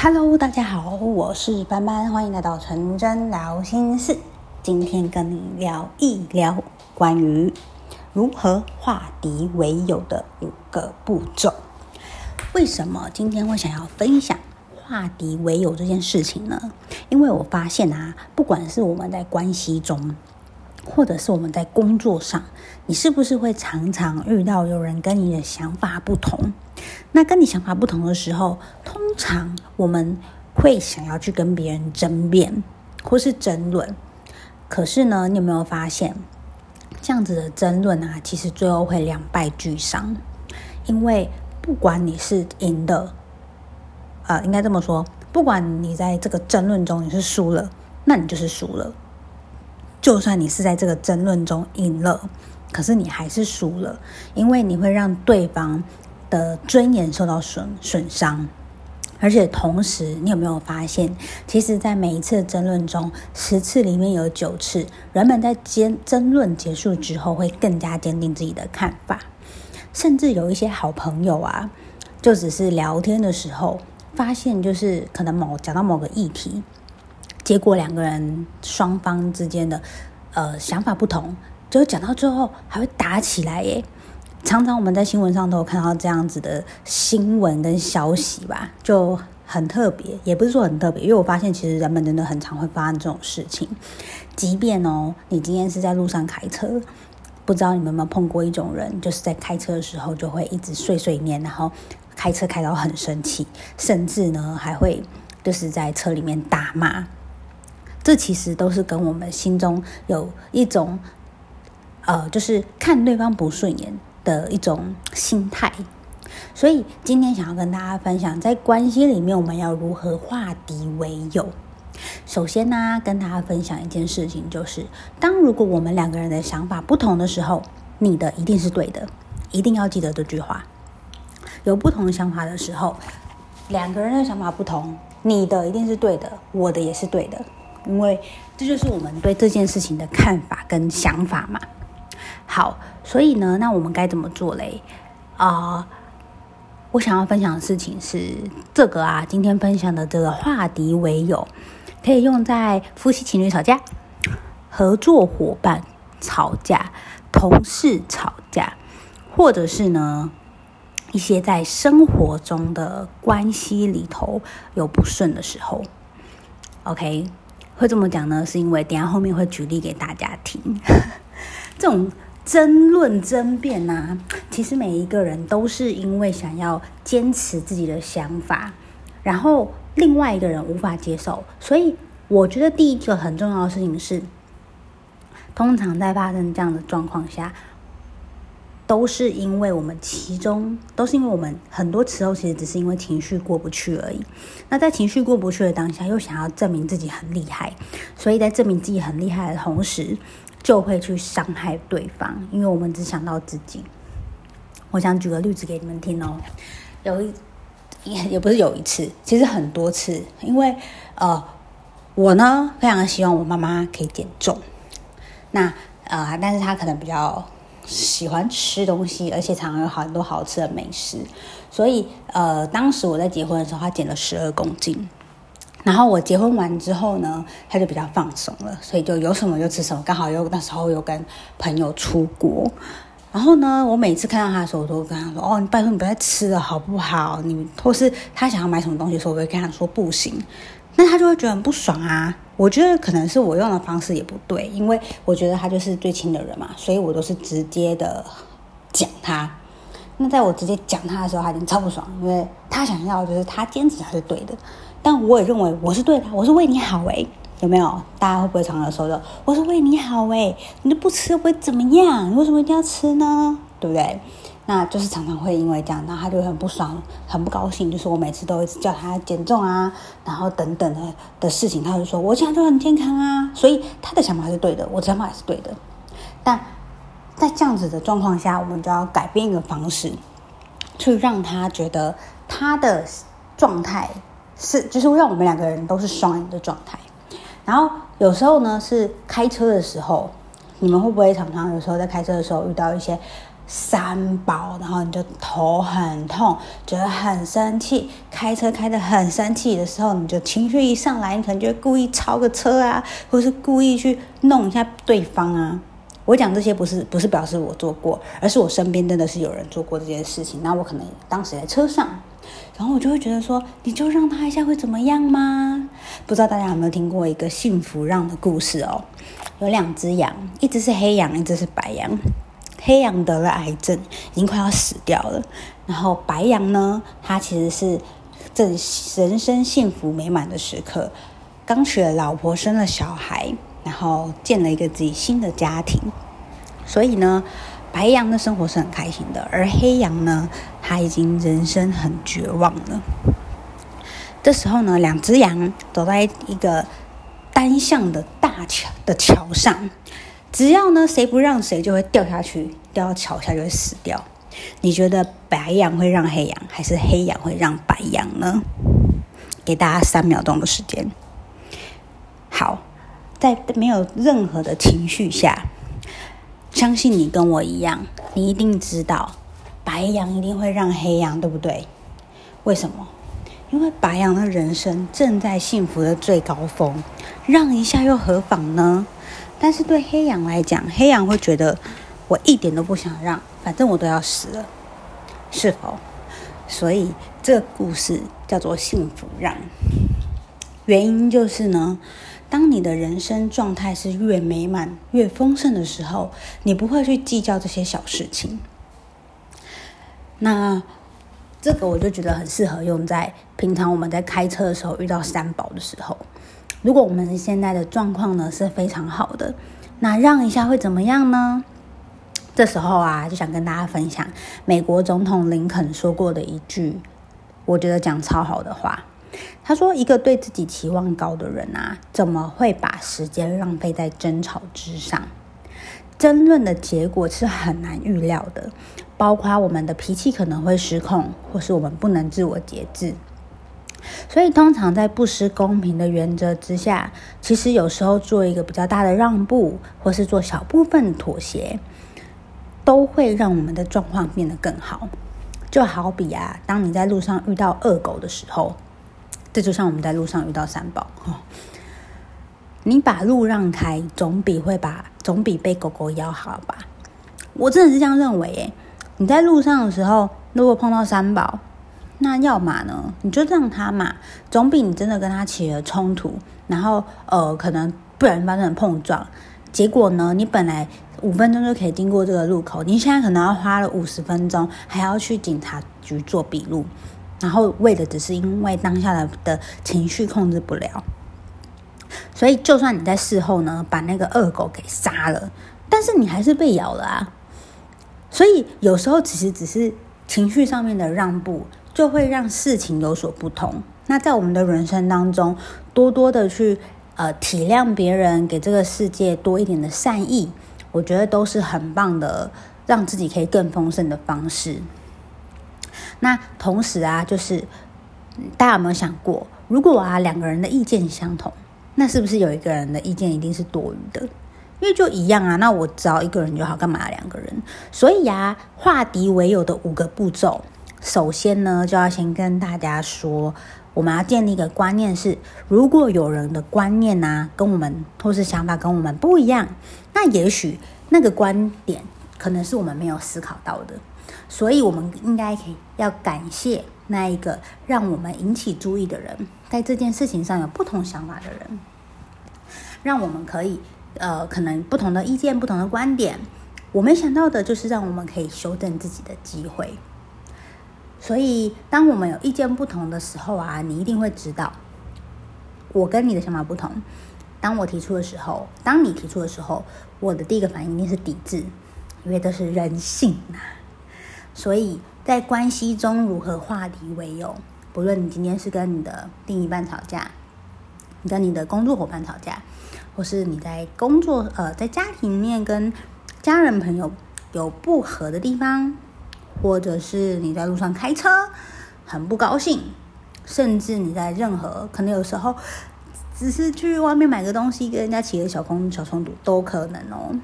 Hello，大家好，我是班班，欢迎来到纯真聊心事。今天跟你聊一聊关于如何化敌为友的五个步骤。为什么今天会想要分享化敌为友这件事情呢？因为我发现啊，不管是我们在关系中，或者是我们在工作上，你是不是会常常遇到有人跟你的想法不同？那跟你想法不同的时候，通常我们会想要去跟别人争辩或是争论。可是呢，你有没有发现，这样子的争论啊，其实最后会两败俱伤。因为不管你是赢的，呃，应该这么说，不管你在这个争论中你是输了，那你就是输了。就算你是在这个争论中赢了，可是你还是输了，因为你会让对方的尊严受到损损伤。而且同时，你有没有发现，其实，在每一次争论中，十次里面有九次，人们在争争论结束之后，会更加坚定自己的看法。甚至有一些好朋友啊，就只是聊天的时候，发现就是可能某讲到某个议题。结果两个人双方之间的呃想法不同，就讲到最后还会打起来耶。常常我们在新闻上都看到这样子的新闻跟消息吧，就很特别。也不是说很特别，因为我发现其实人们真的很常会发生这种事情。即便哦，你今天是在路上开车，不知道你们有没有碰过一种人，就是在开车的时候就会一直碎碎念，然后开车开到很生气，甚至呢还会就是在车里面大骂。这其实都是跟我们心中有一种，呃，就是看对方不顺眼的一种心态。所以今天想要跟大家分享，在关系里面我们要如何化敌为友。首先呢，跟大家分享一件事情，就是当如果我们两个人的想法不同的时候，你的一定是对的，一定要记得这句话。有不同的想法的时候，两个人的想法不同，你的一定是对的，我的也是对的。因为这就是我们对这件事情的看法跟想法嘛。好，所以呢，那我们该怎么做嘞？啊、我想要分享的事情是这个啊，今天分享的这个化敌为友，可以用在夫妻情侣吵架、合作伙伴吵架、同事吵架，或者是呢一些在生活中的关系里头有不顺的时候。OK。会这么讲呢，是因为等下后面会举例给大家听。这种争论争辩呐、其实每一个人都是因为想要坚持自己的想法，然后另外一个人无法接受，所以我觉得第一个很重要的事情是，通常在发生这样的状况下。都是因为我们其中，都是因为我们很多时候其实只是因为情绪过不去而已。那在情绪过不去的当下，又想要证明自己很厉害，所以在证明自己很厉害的同时，就会去伤害对方，因为我们只想到自己。我想举个例子给你们听哦，有一也也不是有一次，其实很多次，因为呃，我呢非常希望我妈妈可以减重，那呃，但是她可能比较。喜欢吃东西，而且常常有很多好吃的美食，所以呃，当时我在结婚的时候，他减了十二公斤。然后我结婚完之后呢，他就比较放松了，所以就有什么就吃什么。刚好又那时候又跟朋友出国，然后呢，我每次看到他的时候，我都跟他说：“哦，你拜托你不要再吃了，好不好？”你或是他想要买什么东西的时候，我会跟他说：“不行。”那他就会觉得很不爽啊。我觉得可能是我用的方式也不对，因为我觉得他就是最亲的人嘛，所以我都是直接的讲他。那在我直接讲他的时候，他已经超不爽，因为他想要就是他坚持他是对的，但我也认为我是对的，我是为你好诶，有没有？大家会不会常常说的？我是为你好诶，你都不吃会怎么样？你为什么一定要吃呢？对不对？那就是常常会因为这样，那他就很不爽，很不高兴。就是我每次都会叫他减重啊，然后等等的的事情，他就说我这样就很健康啊。所以他的想法是对的，我的想法也是对的。但在这样子的状况下，我们就要改变一个方式，去让他觉得他的状态是，就是让我们两个人都是双赢的状态。然后有时候呢，是开车的时候，你们会不会常常有时候在开车的时候遇到一些？三宝，然后你就头很痛，觉得很生气，开车开得很生气的时候，你就情绪一上来，你可能就会故意超个车啊，或是故意去弄一下对方啊。我讲这些不是不是表示我做过，而是我身边真的是有人做过这件事情。那我可能当时在车上，然后我就会觉得说，你就让他一下会怎么样吗？不知道大家有没有听过一个幸福让的故事哦？有两只羊，一只是黑羊，一只是白羊。黑羊得了癌症，已经快要死掉了。然后白羊呢，他其实是正人生幸福美满的时刻，刚娶了老婆，生了小孩，然后建了一个自己新的家庭。所以呢，白羊的生活是很开心的，而黑羊呢，他已经人生很绝望了。这时候呢，两只羊走在一个单向的大桥的桥上。只要呢，谁不让谁就会掉下去，掉到桥下就会死掉。你觉得白羊会让黑羊，还是黑羊会让白羊呢？给大家三秒钟的时间。好，在没有任何的情绪下，相信你跟我一样，你一定知道白羊一定会让黑羊，对不对？为什么？因为白羊的人生正在幸福的最高峰，让一下又何妨呢？但是对黑羊来讲，黑羊会觉得我一点都不想让，反正我都要死了，是否？所以这个故事叫做幸福让。原因就是呢，当你的人生状态是越美满、越丰盛的时候，你不会去计较这些小事情。那这个我就觉得很适合用在平常我们在开车的时候遇到三宝的时候。如果我们现在的状况呢是非常好的，那让一下会怎么样呢？这时候啊，就想跟大家分享美国总统林肯说过的一句，我觉得讲超好的话。他说：“一个对自己期望高的人啊，怎么会把时间浪费在争吵之上？争论的结果是很难预料的，包括我们的脾气可能会失控，或是我们不能自我节制。”所以，通常在不失公平的原则之下，其实有时候做一个比较大的让步，或是做小部分妥协，都会让我们的状况变得更好。就好比啊，当你在路上遇到恶狗的时候，这就像我们在路上遇到三宝，你把路让开，总比会把总比被狗狗咬好吧？我真的是这样认为耶。你在路上的时候，如果碰到三宝，那要嘛呢？你就让他嘛，总比你真的跟他起了冲突，然后呃，可能不然发生碰撞，结果呢，你本来五分钟就可以经过这个路口，你现在可能要花了五十分钟，还要去警察局做笔录，然后为的只是因为当下的的情绪控制不了，所以就算你在事后呢，把那个恶狗给杀了，但是你还是被咬了啊。所以有时候其实只是情绪上面的让步。就会让事情有所不同。那在我们的人生当中，多多的去呃体谅别人，给这个世界多一点的善意，我觉得都是很棒的，让自己可以更丰盛的方式。那同时啊，就是大家有没有想过，如果啊两个人的意见相同，那是不是有一个人的意见一定是多余的？因为就一样啊，那我只要一个人就好，干嘛两个人？所以啊，化敌为友的五个步骤。首先呢，就要先跟大家说，我们要建立一个观念是：如果有人的观念啊，跟我们或是想法跟我们不一样，那也许那个观点可能是我们没有思考到的，所以我们应该可以要感谢那一个让我们引起注意的人，在这件事情上有不同想法的人，让我们可以呃，可能不同的意见、不同的观点，我没想到的就是让我们可以修正自己的机会。所以，当我们有意见不同的时候啊，你一定会知道，我跟你的想法不同。当我提出的时候，当你提出的时候，我的第一个反应一定是抵制，因为这是人性呐。所以在关系中如何化敌为友，不论你今天是跟你的另一半吵架，你跟你的工作伙伴吵架，或是你在工作呃在家庭里面跟家人朋友有不合的地方。或者是你在路上开车很不高兴，甚至你在任何可能有时候只是去外面买个东西跟人家起了小冲小冲突都可能哦。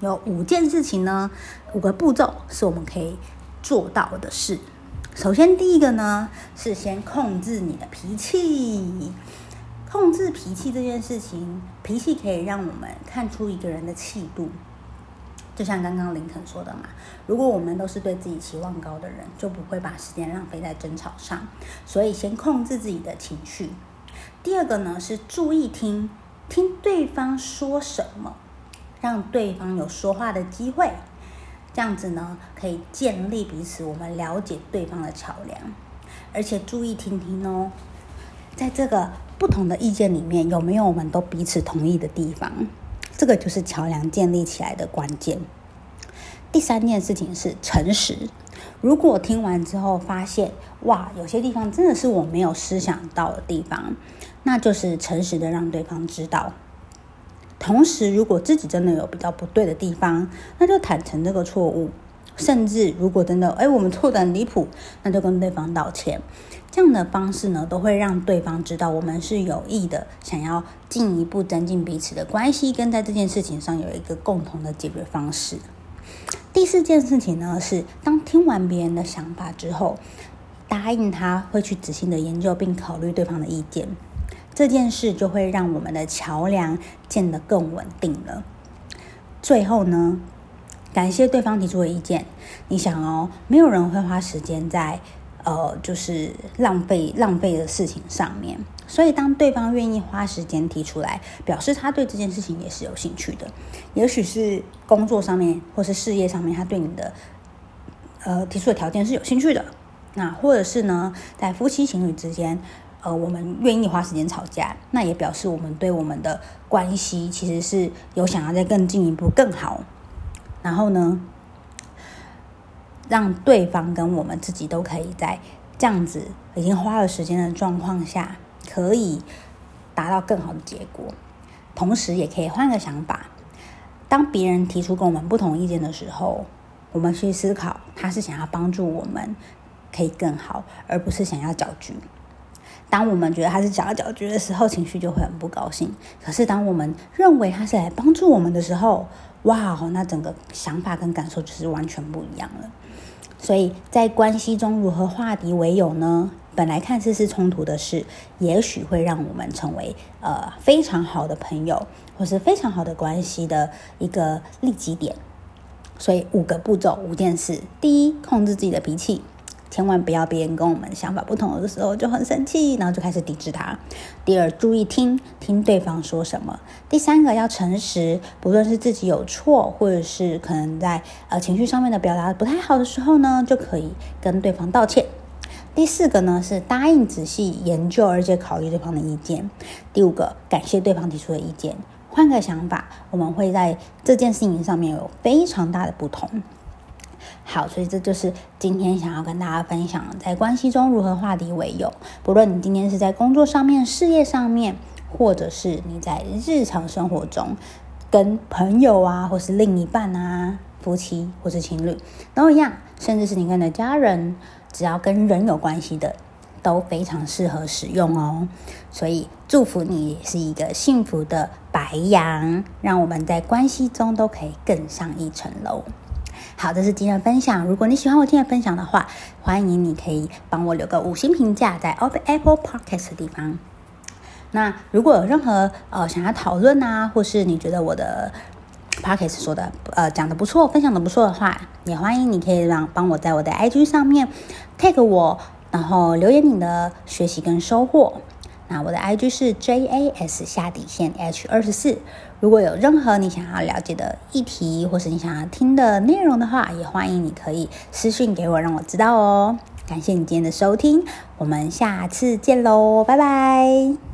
有五件事情呢，五个步骤是我们可以做到的事。首先，第一个呢是先控制你的脾气。控制脾气这件事情，脾气可以让我们看出一个人的气度。就像刚刚林肯说的嘛，如果我们都是对自己期望高的人，就不会把时间浪费在争吵上。所以，先控制自己的情绪。第二个呢是注意听，听对方说什么，让对方有说话的机会。这样子呢，可以建立彼此我们了解对方的桥梁。而且注意听听哦，在这个。不同的意见里面有没有我们都彼此同意的地方？这个就是桥梁建立起来的关键。第三件事情是诚实。如果听完之后发现，哇，有些地方真的是我没有思想到的地方，那就是诚实的让对方知道。同时，如果自己真的有比较不对的地方，那就坦诚这个错误。甚至如果真的，哎，我们错得很离谱，那就跟对方道歉。这样的方式呢，都会让对方知道我们是有意的，想要进一步增进彼此的关系，跟在这件事情上有一个共同的解决方式。第四件事情呢，是当听完别人的想法之后，答应他会去仔细的研究并考虑对方的意见，这件事就会让我们的桥梁建得更稳定了。最后呢，感谢对方提出的意见。你想哦，没有人会花时间在。呃，就是浪费浪费的事情上面，所以当对方愿意花时间提出来，表示他对这件事情也是有兴趣的。也许是工作上面或是事业上面，他对你的呃提出的条件是有兴趣的。那或者是呢，在夫妻情侣之间，呃，我们愿意花时间吵架，那也表示我们对我们的关系其实是有想要再更进一步更好。然后呢，让对方跟我们自己都可以在这样子已经花了时间的状况下，可以达到更好的结果。同时，也可以换个想法：当别人提出跟我们不同意见的时候，我们去思考他是想要帮助我们可以更好，而不是想要搅局。当我们觉得他是想要搅局的时候，情绪就会很不高兴。可是，当我们认为他是来帮助我们的时候，哇，那整个想法跟感受就是完全不一样了。所以在关系中如何化敌为友呢？本来看似是冲突的事，也许会让我们成为呃非常好的朋友，或是非常好的关系的一个利己点。所以五个步骤，五件事：第一，控制自己的脾气。千万不要别人跟我们想法不同的时候就很生气，然后就开始抵制他。第二，注意听听对方说什么。第三个要诚实，不论是自己有错，或者是可能在呃情绪上面的表达不太好的时候呢，就可以跟对方道歉。第四个呢是答应仔细研究，而且考虑对方的意见。第五个，感谢对方提出的意见，换个想法，我们会在这件事情上面有非常大的不同。好，所以这就是今天想要跟大家分享，在关系中如何化敌为友。不论你今天是在工作上面、事业上面，或者是你在日常生活中跟朋友啊，或是另一半啊、夫妻或是情侣都一样，甚至是你跟你的家人，只要跟人有关系的，都非常适合使用哦。所以祝福你是一个幸福的白羊，让我们在关系中都可以更上一层楼。好，这是今天的分享。如果你喜欢我今天的分享的话，欢迎你可以帮我留个五星评价，在 Apple Podcast 的地方。那如果有任何呃想要讨论啊，或是你觉得我的 Podcast 说的呃讲的不错，分享的不错的话，也欢迎你可以让帮我在我的 IG 上面 tag 我，然后留言你的学习跟收获。那我的 IG 是 JAS 下底线 H 二十四。如果有任何你想要了解的议题，或是你想要听的内容的话，也欢迎你可以私讯给我，让我知道哦。感谢你今天的收听，我们下次见喽，拜拜。